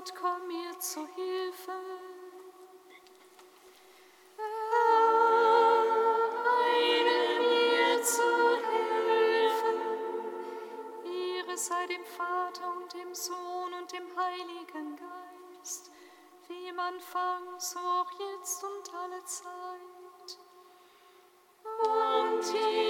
Gott, komm mir zu Hilfe. Eile mir zu Hilfe. Ehre sei dem Vater und dem Sohn und dem Heiligen Geist, wie im Anfang, so auch jetzt und alle Zeit. Und die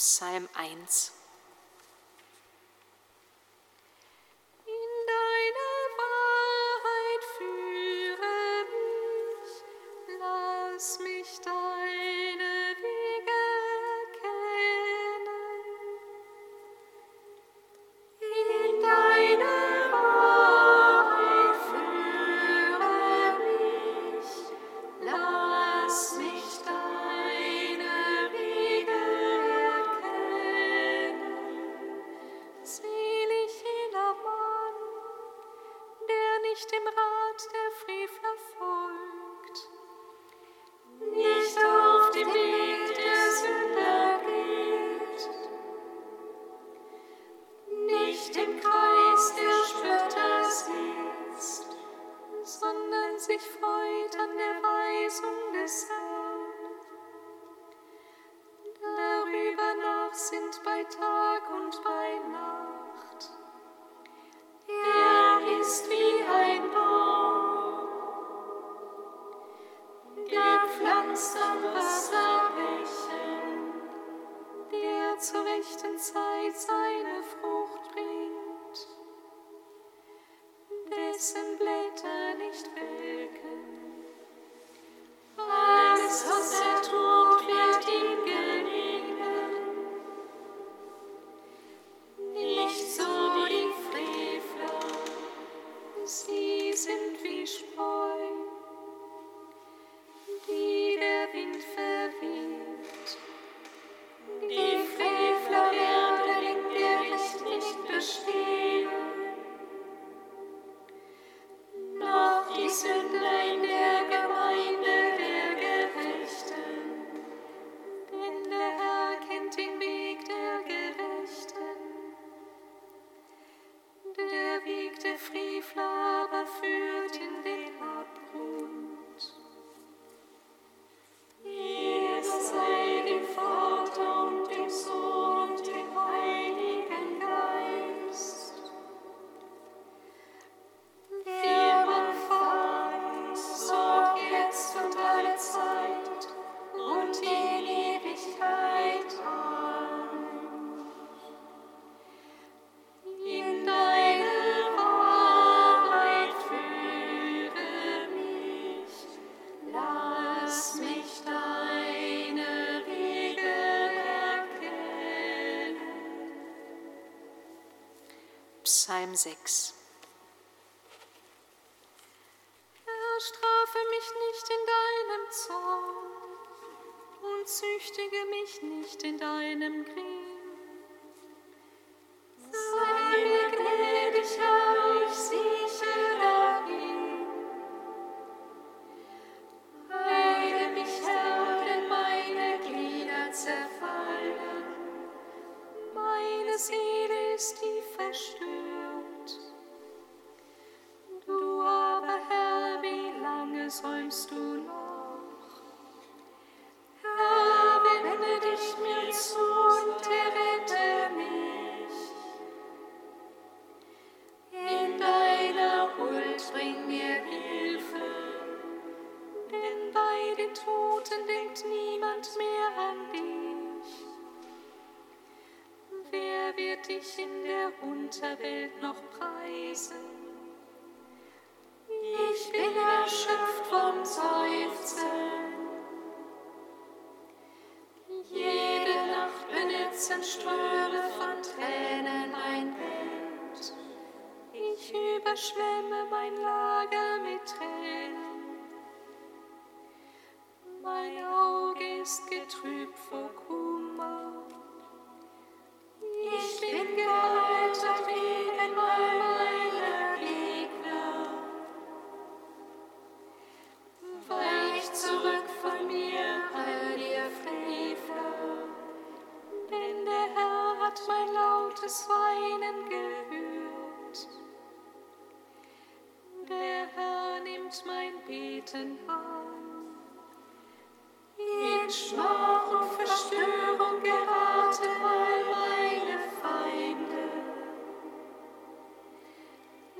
Psalm 1. sich freut an der Weisung des Herrn. Psalm 6. Herr, strafe mich nicht in deinem Zorn und züchtige mich nicht in deinem Krieg. Beten an. In Schmach und Verstörung geraten all meine Feinde.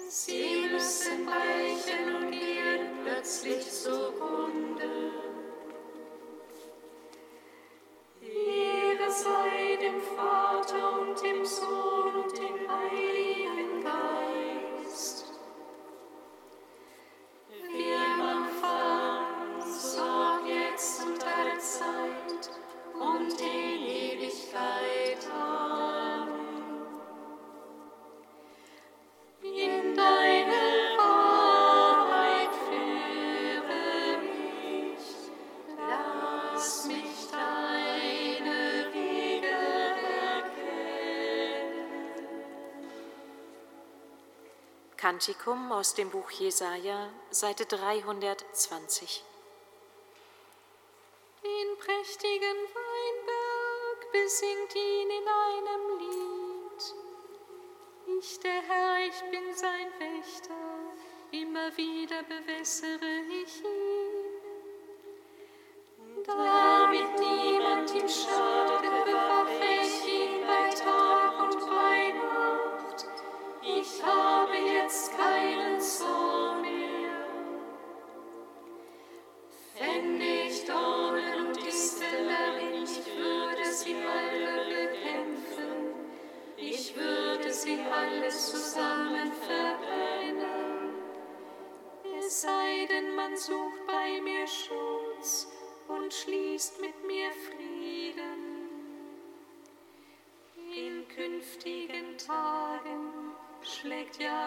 Sie müssen weichen und gehen plötzlich zugrunde. Ehre sei dem Vater und dem Sohn Kantikum aus dem Buch Jesaja, Seite 320. Den prächtigen Weinberg besingt ihn in einem Lied. Ich, der Herr, ich bin sein Wächter, immer wieder bewässere ich ihn.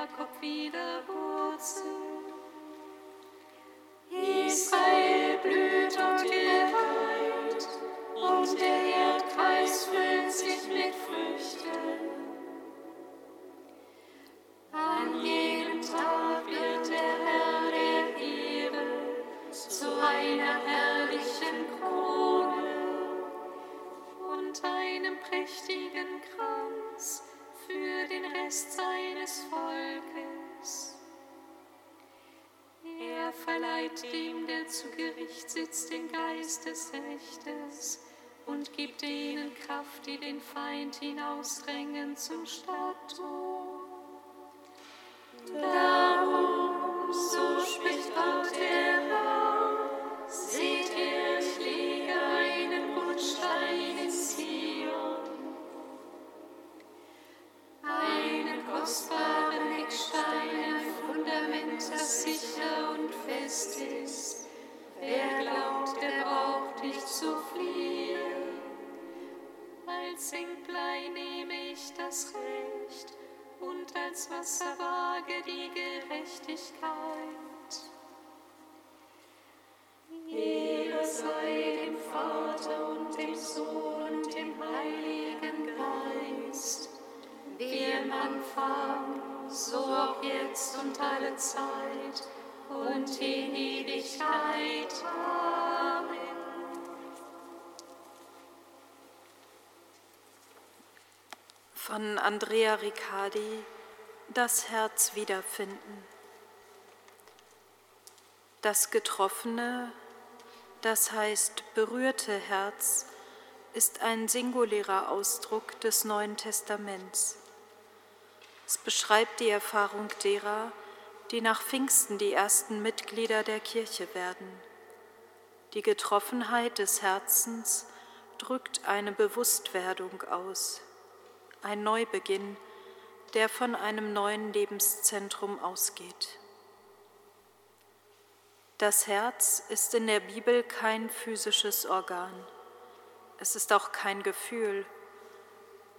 Jakob wieder Wurzel. Israel blüht und gedeiht, und der Erdkreis füllt sich mit Früchten. An jenem Tag wird der Herr der Ehre zu einer herrlichen Krone und einem prächtigen Kranz für den Rest seines Volkes. Er verleiht dem, der zu Gericht sitzt, den Geist des Rechtes und gibt denen Kraft, die den Feind hinausdrängen zum Stadttor. Wasserwaage die Gerechtigkeit. Ehre sei dem Vater und dem Sohn und dem Heiligen Geist, wie im Anfang, so auch jetzt und alle Zeit und in Ewigkeit. Amen. von Andrea Riccardi Das Herz wiederfinden. Das getroffene, das heißt berührte Herz, ist ein singulärer Ausdruck des Neuen Testaments. Es beschreibt die Erfahrung derer, die nach Pfingsten die ersten Mitglieder der Kirche werden. Die Getroffenheit des Herzens drückt eine Bewusstwerdung aus ein Neubeginn, der von einem neuen Lebenszentrum ausgeht. Das Herz ist in der Bibel kein physisches Organ. Es ist auch kein Gefühl,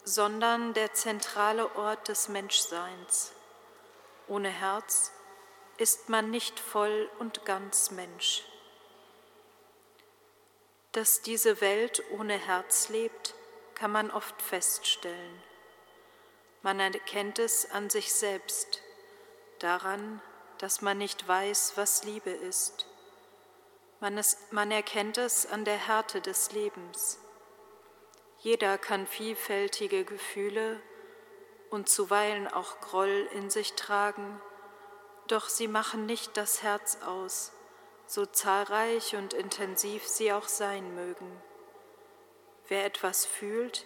sondern der zentrale Ort des Menschseins. Ohne Herz ist man nicht voll und ganz Mensch. Dass diese Welt ohne Herz lebt, kann man oft feststellen. Man erkennt es an sich selbst, daran, dass man nicht weiß, was Liebe ist. Man, es, man erkennt es an der Härte des Lebens. Jeder kann vielfältige Gefühle und zuweilen auch Groll in sich tragen, doch sie machen nicht das Herz aus, so zahlreich und intensiv sie auch sein mögen. Wer etwas fühlt,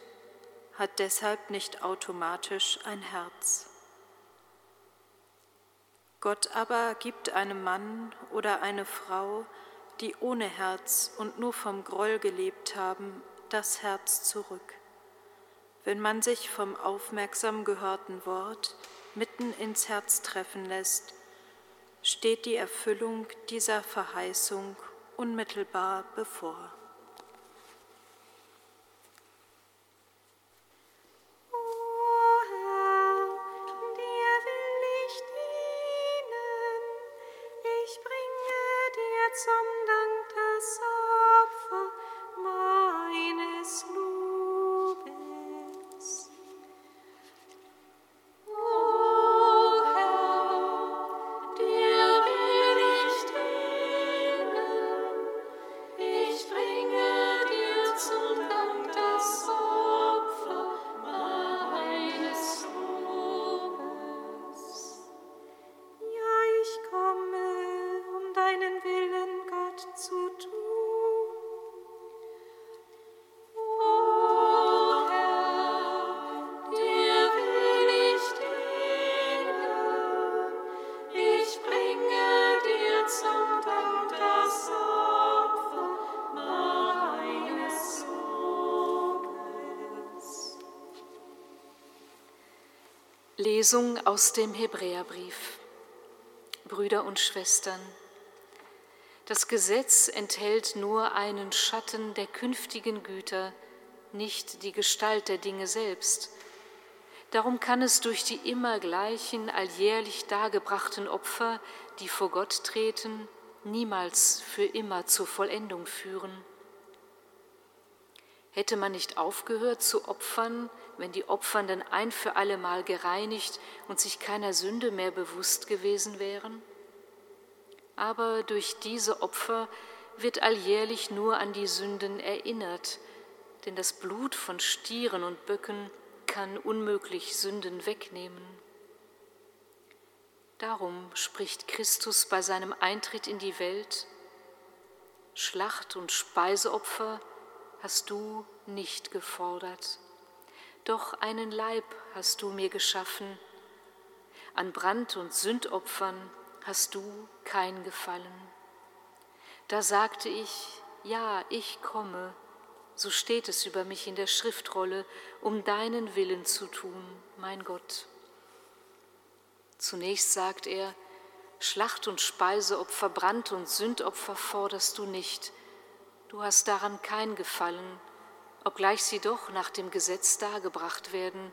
hat deshalb nicht automatisch ein Herz. Gott aber gibt einem Mann oder eine Frau, die ohne Herz und nur vom Groll gelebt haben, das Herz zurück. Wenn man sich vom aufmerksam gehörten Wort mitten ins Herz treffen lässt, steht die Erfüllung dieser Verheißung unmittelbar bevor. Lesung aus dem Hebräerbrief. Brüder und Schwestern, das Gesetz enthält nur einen Schatten der künftigen Güter, nicht die Gestalt der Dinge selbst. Darum kann es durch die immer gleichen, alljährlich dargebrachten Opfer, die vor Gott treten, niemals für immer zur Vollendung führen. Hätte man nicht aufgehört zu opfern, wenn die Opfernden ein für allemal gereinigt und sich keiner Sünde mehr bewusst gewesen wären? Aber durch diese Opfer wird alljährlich nur an die Sünden erinnert, denn das Blut von Stieren und Böcken kann unmöglich Sünden wegnehmen. Darum spricht Christus bei seinem Eintritt in die Welt, Schlacht und Speiseopfer hast du nicht gefordert, doch einen Leib hast du mir geschaffen, an Brand- und Sündopfern hast du kein Gefallen. Da sagte ich, ja, ich komme, so steht es über mich in der Schriftrolle, um deinen Willen zu tun, mein Gott. Zunächst sagt er, Schlacht- und Speiseopfer, Brand- und Sündopfer forderst du nicht, Du hast daran kein Gefallen, obgleich sie doch nach dem Gesetz dargebracht werden.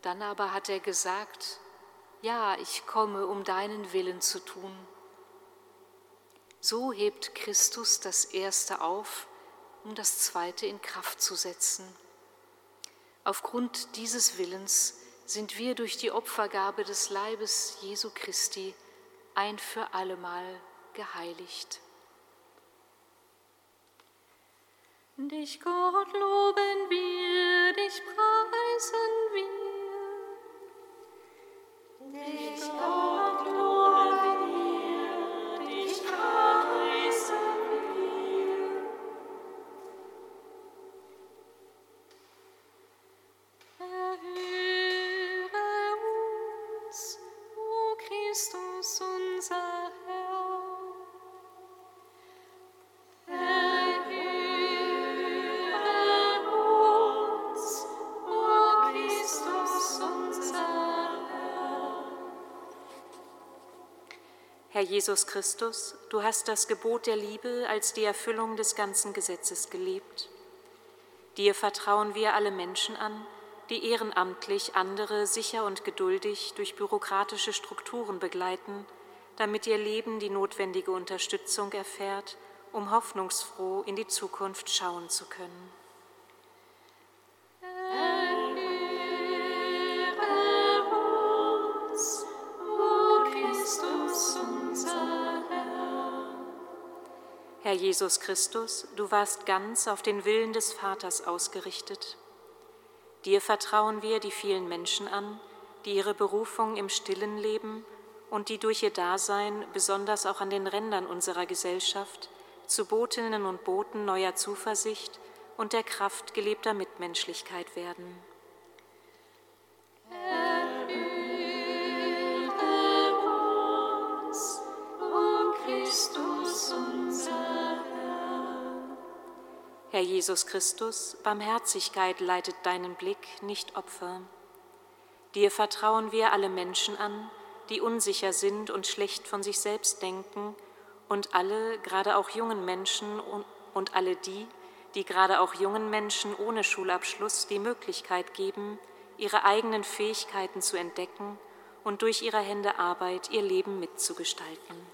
Dann aber hat er gesagt, ja, ich komme, um deinen Willen zu tun. So hebt Christus das Erste auf, um das Zweite in Kraft zu setzen. Aufgrund dieses Willens sind wir durch die Opfergabe des Leibes Jesu Christi ein für allemal geheiligt. Dich, Gott, loben wir, dich preisen wir. Dich, Gott, loben Jesus Christus, du hast das Gebot der Liebe als die Erfüllung des ganzen Gesetzes gelebt. Dir vertrauen wir alle Menschen an, die ehrenamtlich andere sicher und geduldig durch bürokratische Strukturen begleiten, damit ihr Leben die notwendige Unterstützung erfährt, um hoffnungsfroh in die Zukunft schauen zu können. Herr Jesus Christus, du warst ganz auf den Willen des Vaters ausgerichtet. Dir vertrauen wir die vielen Menschen an, die ihre Berufung im stillen leben und die durch ihr Dasein, besonders auch an den Rändern unserer Gesellschaft, zu Botinnen und Boten neuer Zuversicht und der Kraft gelebter Mitmenschlichkeit werden. Herr Jesus Christus, Barmherzigkeit leitet deinen Blick, nicht Opfer. Dir vertrauen wir alle Menschen an, die unsicher sind und schlecht von sich selbst denken, und alle, gerade auch jungen Menschen und, alle die, die gerade auch jungen Menschen ohne Schulabschluss die Möglichkeit geben, ihre eigenen Fähigkeiten zu entdecken und durch ihre Hände Arbeit ihr Leben mitzugestalten.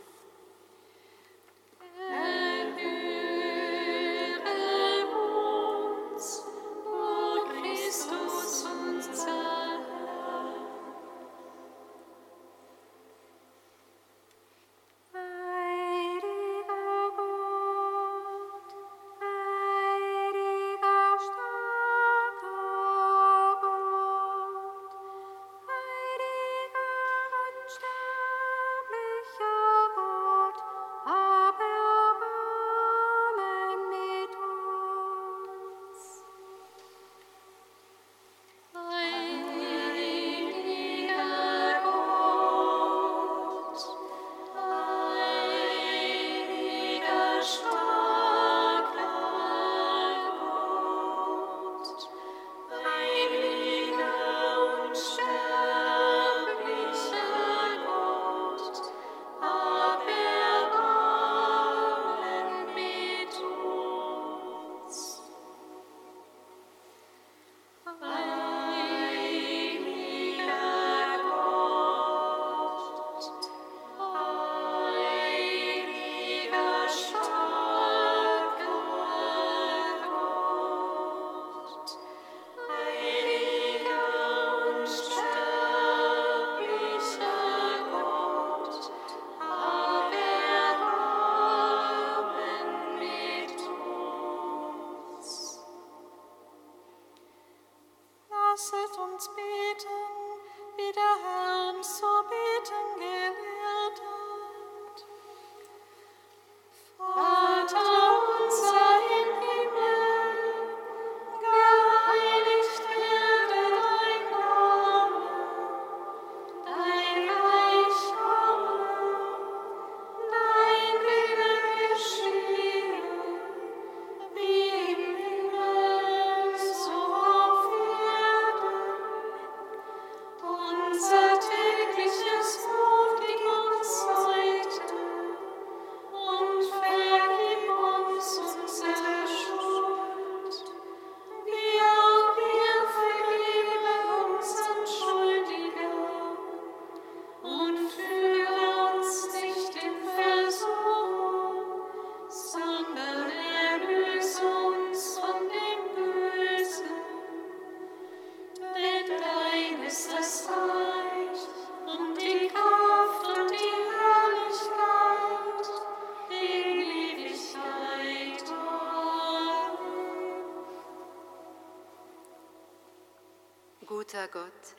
Guter Gott,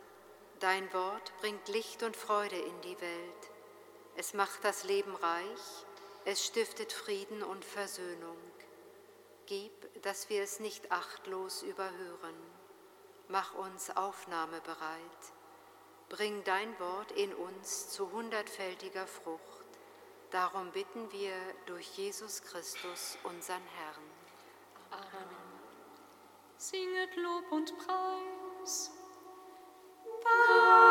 dein Wort bringt Licht und Freude in die Welt. Es macht das Leben reich, es stiftet Frieden und Versöhnung. Gib, dass wir es nicht achtlos überhören. Mach uns aufnahmebereit. Bring dein Wort in uns zu hundertfältiger Frucht. Darum bitten wir durch Jesus Christus, unseren Herrn. Amen. Singet Lob und Preis. Bye.